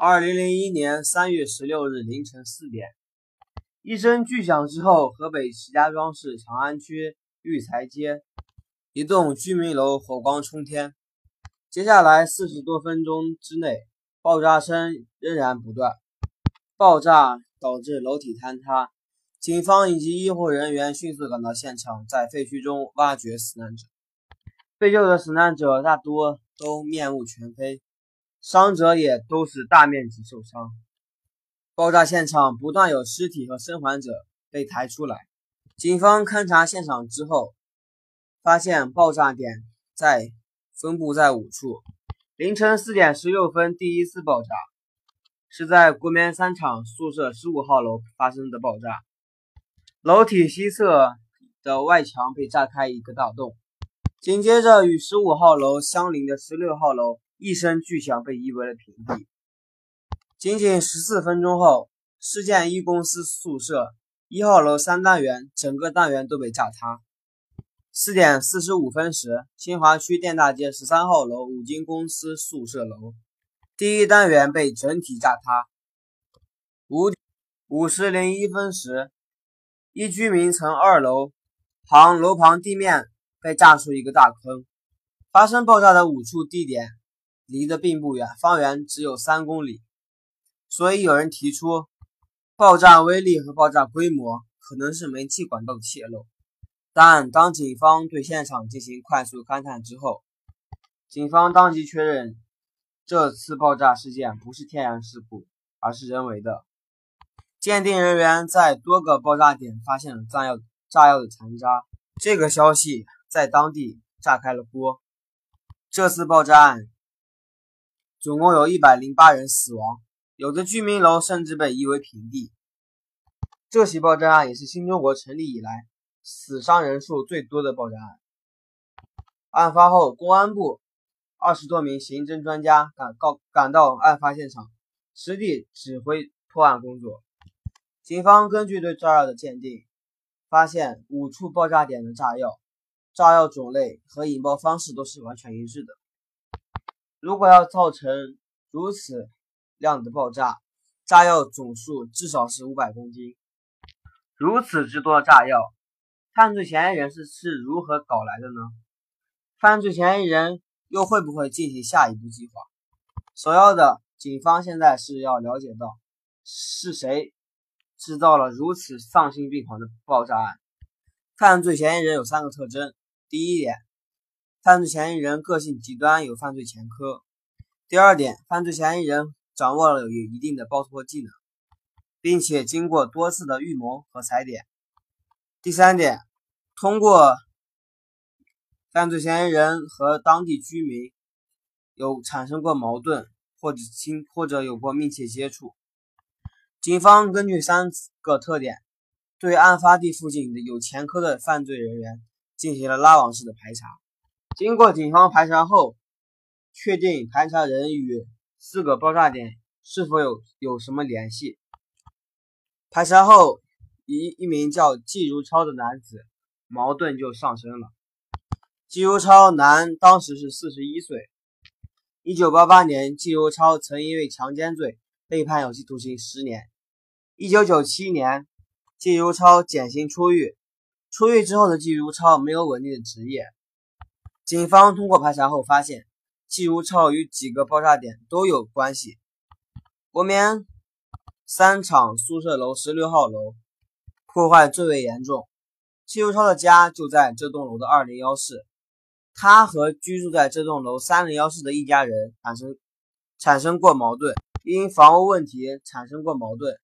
二零零一年三月十六日凌晨四点，一声巨响之后，河北石家庄市长安区育才街一栋居民楼火光冲天。接下来四十多分钟之内，爆炸声仍然不断，爆炸导致楼体坍塌。警方以及医护人员迅速赶到现场，在废墟中挖掘死难者。被救的死难者大多都面目全非。伤者也都是大面积受伤。爆炸现场不断有尸体和生还者被抬出来。警方勘察现场之后，发现爆炸点在分布在五处。凌晨四点十六分，第一次爆炸是在国棉三厂宿舍十五号楼发生的爆炸。楼体西侧的外墙被炸开一个大洞。紧接着，与十五号楼相邻的十六号楼。一声巨响，被夷为了平地。仅仅十四分钟后，市建一公司宿舍一号楼三单元整个单元都被炸塌。四点四十五分时，新华区电大街十三号楼五金公司宿舍楼第一单元被整体炸塌。五五十零一分时，一居民层二楼旁楼旁地面被炸出一个大坑。发生爆炸的五处地点。离得并不远，方圆只有三公里，所以有人提出，爆炸威力和爆炸规模可能是煤气管道的泄漏。但当警方对现场进行快速勘探之后，警方当即确认，这次爆炸事件不是天然事故，而是人为的。鉴定人员在多个爆炸点发现了炸药炸药的残渣，这个消息在当地炸开了锅。这次爆炸案。总共有一百零八人死亡，有的居民楼甚至被夷为平地。这起爆炸案也是新中国成立以来死伤人数最多的爆炸案。案发后，公安部二十多名刑侦专家赶到赶到案发现场，实地指挥破案工作。警方根据对炸药的鉴定，发现五处爆炸点的炸药，炸药种类和引爆方式都是完全一致的。如果要造成如此量的爆炸，炸药总数至少是五百公斤。如此之多的炸药，犯罪嫌疑人是是如何搞来的呢？犯罪嫌疑人又会不会进行下一步计划？首要的，警方现在是要了解到是谁制造了如此丧心病狂的爆炸案。犯罪嫌疑人有三个特征：第一点。犯罪嫌疑人个性极端，有犯罪前科。第二点，犯罪嫌疑人掌握了有一定的爆破技能，并且经过多次的预谋和踩点。第三点，通过犯罪嫌疑人和当地居民有产生过矛盾，或者亲或者有过密切接触。警方根据三个特点，对案发地附近的有前科的犯罪人员进行了拉网式的排查。经过警方排查后，确定排查人与四个爆炸点是否有有什么联系。排查后，一一名叫季如超的男子矛盾就上升了。季如超男，当时是四十一岁。一九八八年，季如超曾因为强奸罪被判有期徒刑十年。一九九七年，季如超减刑出狱。出狱之后的季如超没有稳定的职业。警方通过排查后发现，季如超与几个爆炸点都有关系。国棉三厂宿舍楼十六号楼破坏最为严重，季如超的家就在这栋楼的二零幺室，他和居住在这栋楼三零幺室的一家人产生产生过矛盾，因房屋问题产生过矛盾。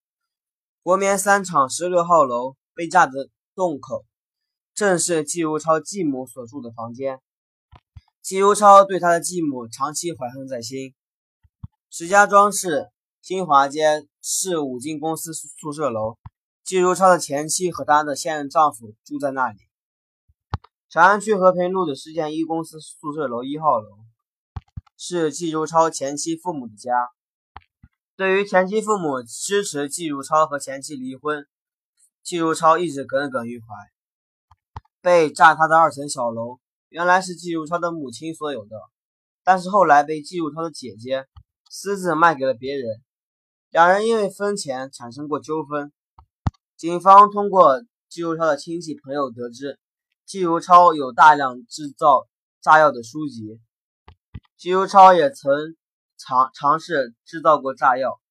国棉三厂十六号楼被炸的洞口，正是季如超继母所住的房间。季如超对他的继母长期怀恨在心。石家庄市新华街市五金公司宿舍楼，季如超的前妻和他的现任丈夫住在那里。长安区和平路的市建一公司宿舍楼一号楼，是季如超前妻父母的家。对于前妻父母支持季如超和前妻离婚，季如超一直耿耿于怀。被炸塌的二层小楼。原来是季如超的母亲所有的，但是后来被季如超的姐姐私自卖给了别人。两人因为分钱产生过纠纷。警方通过季如超的亲戚朋友得知，季如超有大量制造炸药的书籍。季如超也曾尝尝试制造过炸药。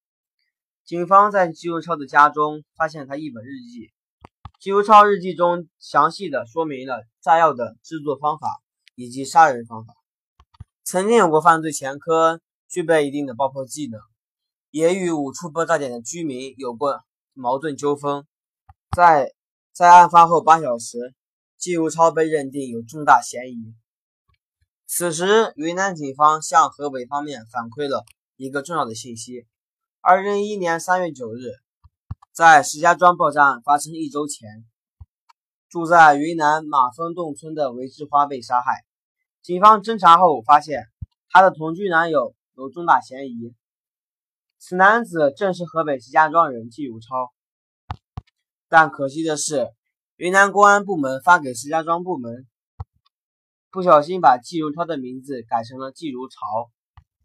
警方在季如超的家中发现他一本日记。季如超日记中详细的说明了炸药的制作方法以及杀人方法。曾经有过犯罪前科，具备一定的爆破技能，也与五处爆炸点的居民有过矛盾纠纷。在在案发后八小时，季如超被认定有重大嫌疑。此时，云南警方向河北方面反馈了一个重要的信息：二零一一年三月九日，在石家庄爆炸案发生一周前，住在云南马峰洞村的韦志花被杀害。警方侦查后发现，他的同居男友有重大嫌疑。此男子正是河北石家庄人季如超。但可惜的是，云南公安部门发给石家庄部门，不小心把季如超的名字改成了季如潮，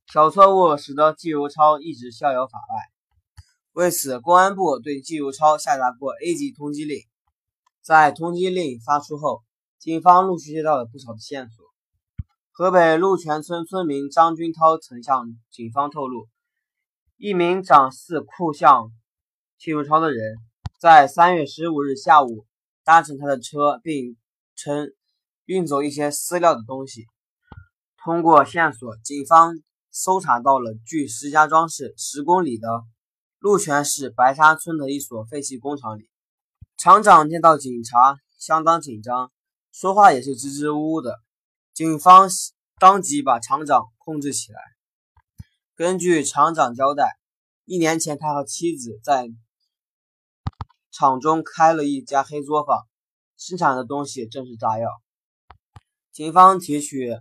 小错误使得季如超一直逍遥法外。为此，公安部对季如超下达过 A 级通缉令。在通缉令发出后，警方陆续接到了不少的线索。河北鹿泉村村民张军涛曾向警方透露，一名长似酷像季如超的人。在三月十五日下午，搭乘他的车，并称运走一些私料的东西。通过线索，警方搜查到了距石家庄市十公里的鹿泉市白沙村的一所废弃工厂里。厂长见到警察，相当紧张，说话也是支支吾吾的。警方当即把厂长控制起来。根据厂长交代，一年前他和妻子在。厂中开了一家黑作坊，生产的东西正是炸药。警方提取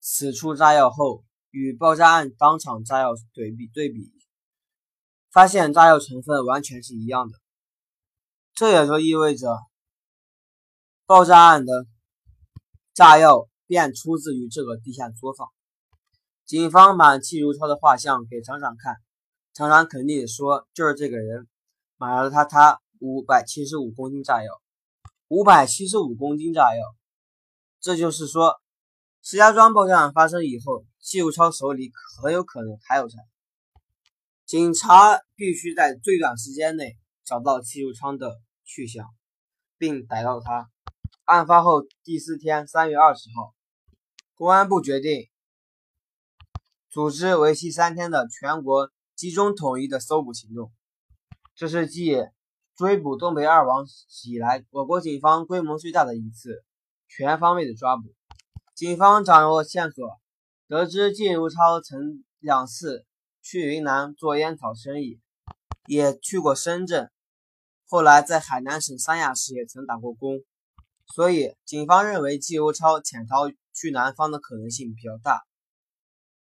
此处炸药后，与爆炸案当场炸药对比对比，发现炸药成分完全是一样的。这也就意味着，爆炸案的炸药便出自于这个地下作坊。警方把季如超的画像给厂长看，厂长肯定说就是这个人，买了他他。五百七十五公斤炸药，五百七十五公斤炸药，这就是说，石家庄爆炸案发生以后，季如超手里很有可能还有炸。警察必须在最短时间内找到季如昌的去向，并逮到他。案发后第四天，三月二十号，公安部决定组织为期三天的全国集中统一的搜捕行动，这是继。追捕东北二王以来，我国警方规模最大的一次全方位的抓捕。警方掌握线索，得知季如超曾两次去云南做烟草生意，也去过深圳，后来在海南省三亚市也曾打过工，所以警方认为季如超潜逃去南方的可能性比较大。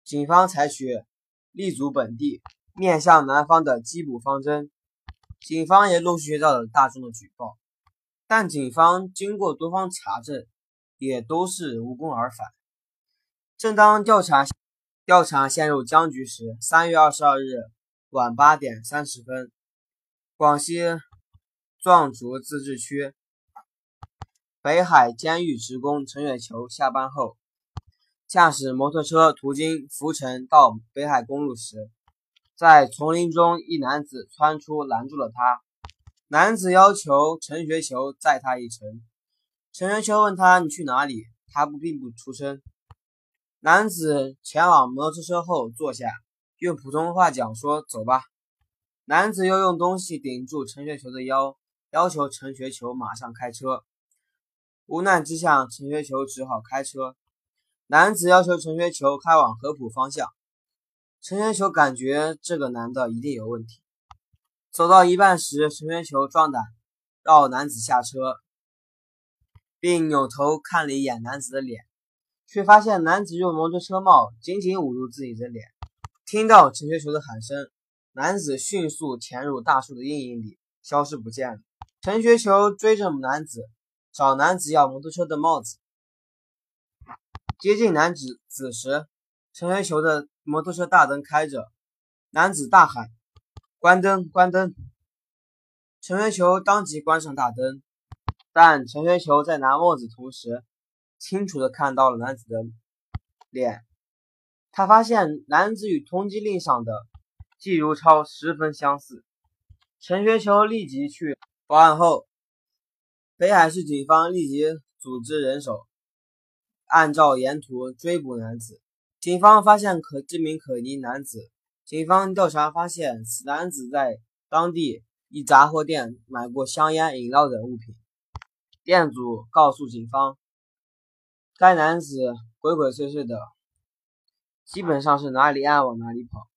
警方采取立足本地、面向南方的缉捕方针。警方也陆续接到了大众的举报，但警方经过多方查证，也都是无功而返。正当调查调查陷入僵局时，三月二十二日晚八点三十分，广西壮族自治区北海监狱职工陈远球下班后，驾驶摩托车途经浮城到北海公路时。在丛林中，一男子窜出，拦住了他。男子要求陈学球载他一程。陈学球问他：“你去哪里？”他不并不出声。男子前往摩托车后坐下，用普通话讲说：“走吧。”男子又用东西顶住陈学球的腰，要求陈学球马上开车。无奈之下，陈学球只好开车。男子要求陈学球开往合浦方向。陈学球感觉这个男的一定有问题。走到一半时，陈学球壮胆，让男子下车，并扭头看了一眼男子的脸，却发现男子用摩托车帽紧紧捂住自己的脸。听到陈学球的喊声，男子迅速潜入大树的阴影里，消失不见了。陈学球追着男子，找男子要摩托车的帽子。接近男子子时，陈学球的摩托车大灯开着，男子大喊：“关灯，关灯！”陈学球当即关上大灯，但陈学球在拿帽子同时，清楚的看到了男子的脸。他发现男子与通缉令上的季如超十分相似。陈学秋立即去报案后，北海市警方立即组织人手，按照沿途追捕男子。警方发现可这名可疑男子。警方调查发现，此男子在当地一杂货店买过香烟、饮料等物品。店主告诉警方，该男子鬼鬼祟祟的。基本上是哪里爱往哪里跑。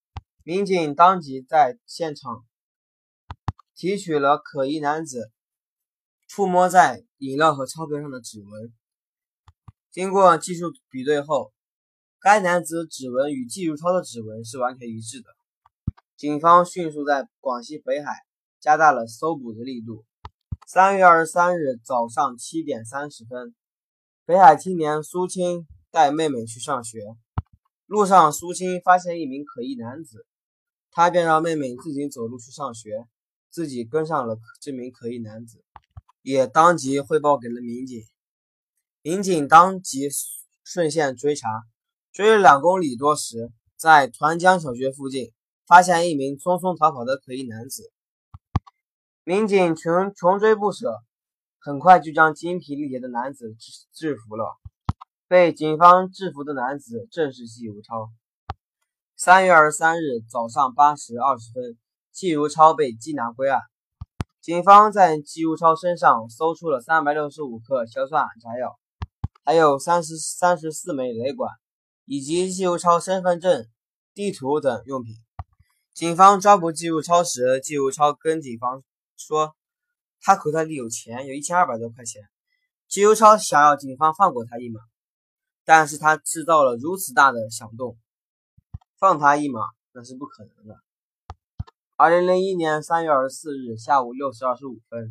民警当即在现场提取了可疑男子触摸在饮料和钞票上的指纹。经过技术比对后，该男子指纹与季如超的指纹是完全一致的。警方迅速在广西北海加大了搜捕的力度。三月二十三日早上七点三十分，北海青年苏青带妹妹去上学。路上，苏青发现一名可疑男子，他便让妹妹自己走路去上学，自己跟上了这名可疑男子，也当即汇报给了民警。民警当即顺线追查，追了两公里多时，在团江小学附近发现一名匆匆逃跑的可疑男子，民警穷穷追不舍，很快就将精疲力竭的男子制制服了。被警方制服的男子正是季如超。三月二十三日早上八时二十分，季如超被缉拿归案。警方在季如超身上搜出了三百六十五克硝酸铵炸药，还有三十三十四枚雷管，以及季如超身份证、地图等用品。警方抓捕季如超时，季如超跟警方说，他口袋里有钱，有一千二百多块钱。金如超想要警方放过他一马。但是他制造了如此大的响动，放他一马那是不可能的。二零零一年三月二十四日下午六时二十五分，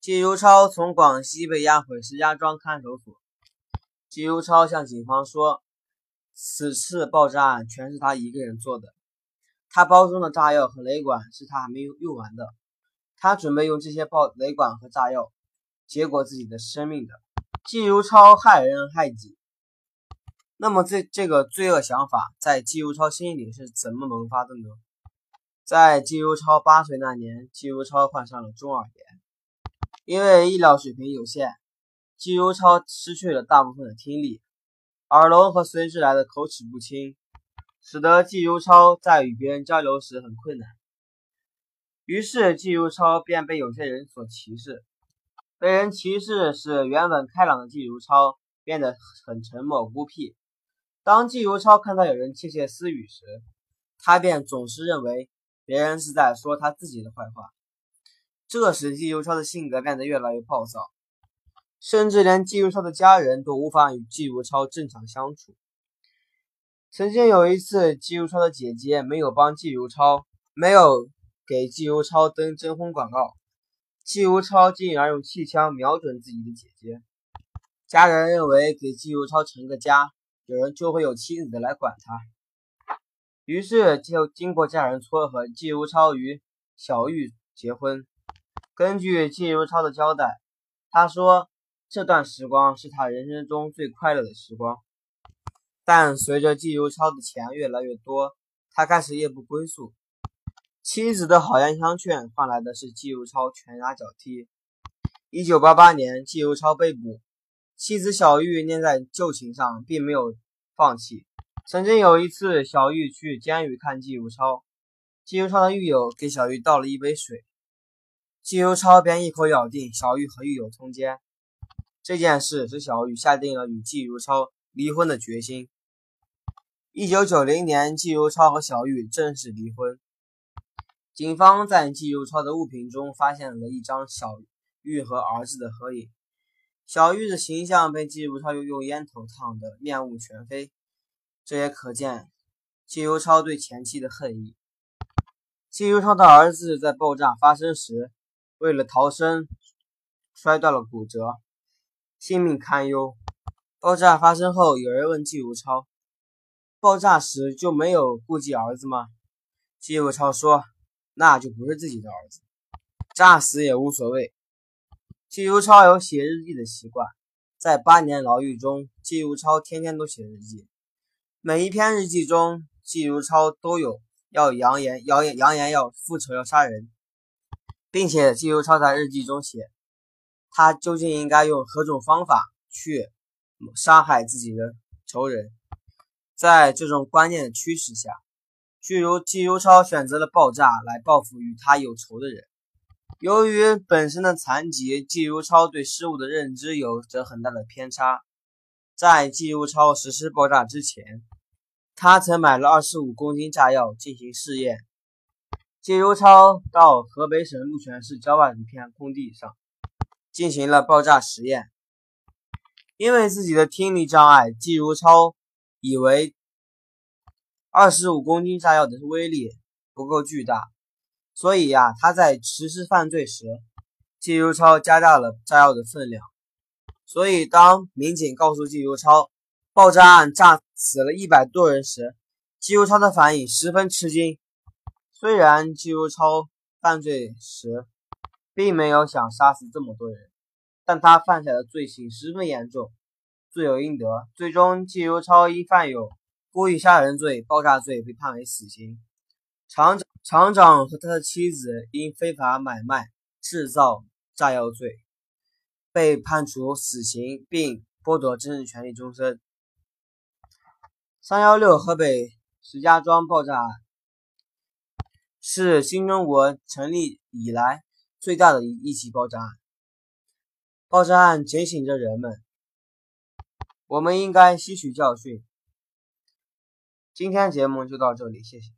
金如超从广西被押回石家庄看守所。金如超向警方说，此次爆炸案全是他一个人做的，他包中的炸药和雷管是他还没有用完的，他准备用这些爆雷管和炸药结果自己的生命的。季如超害人害己。那么这这个罪恶想法在季如超心里是怎么萌发的呢？在季如超八岁那年，季如超患上了中耳炎，因为医疗水平有限，季如超失去了大部分的听力，耳聋和随之来的口齿不清，使得季如超在与别人交流时很困难。于是季如超便被有些人所歧视，被人歧视使原本开朗的季如超变得很沉默孤僻。当季如超看到有人窃窃私语时，他便总是认为别人是在说他自己的坏话。这使季如超的性格变得越来越暴躁，甚至连季如超的家人都无法与季如超正常相处。曾经有一次，季如超的姐姐没有帮季如超，没有给季如超登征婚广告，季如超进而用气枪瞄准自己的姐姐。家人认为给季如超成个家。有人就会有妻子的来管他，于是就经过家人撮合，季如超与小玉结婚。根据季如超的交代，他说这段时光是他人生中最快乐的时光。但随着季如超的钱越来越多，他开始夜不归宿，妻子的好言相劝换来的是季如超拳打脚踢。一九八八年，季如超被捕。妻子小玉念在旧情上，并没有放弃。曾经有一次，小玉去监狱看季如超，季如超的狱友给小玉倒了一杯水，季如超便一口咬定小玉和狱友通奸。这件事使小玉下定了与季如超离婚的决心。一九九零年，季如超和小玉正式离婚。警方在季如超的物品中发现了一张小玉和儿子的合影。小玉的形象被季如超又用烟头烫得面目全非，这也可见季如超对前妻的恨意。季如超的儿子在爆炸发生时，为了逃生摔断了骨折，性命堪忧。爆炸发生后，有人问季如超：“爆炸时就没有顾及儿子吗？季如超说：“那就不是自己的儿子，炸死也无所谓。”季如超有写日记的习惯，在八年牢狱中，季如超天天都写日记。每一篇日记中，季如超都有要扬言、扬言、扬言要复仇、要杀人，并且季如超在日记中写，他究竟应该用何种方法去杀害自己的仇人。在这种观念的驱使下，譬如季如超选择了爆炸来报复与他有仇的人。由于本身的残疾，季如超对事物的认知有着很大的偏差。在季如超实施爆炸之前，他曾买了二十五公斤炸药进行试验。季如超到河北省鹿泉市郊外的一片空地上进行了爆炸实验。因为自己的听力障碍，季如超以为二十五公斤炸药的威力不够巨大。所以呀，他在实施犯罪时，季如超加大了炸药的分量。所以，当民警告诉季如超爆炸案炸死了一百多人时，季如超的反应十分吃惊。虽然季如超犯罪时并没有想杀死这么多人，但他犯下的罪行十分严重，罪有应得。最终，季如超因犯有故意杀人罪、爆炸罪被判为死刑。厂长厂长和他的妻子因非法买卖、制造炸药罪被判处死刑，并剥夺政治权利终身。三幺六河北石家庄爆炸案是新中国成立以来最大的一一起爆炸案。爆炸案警醒着人们，我们应该吸取教训。今天节目就到这里，谢谢。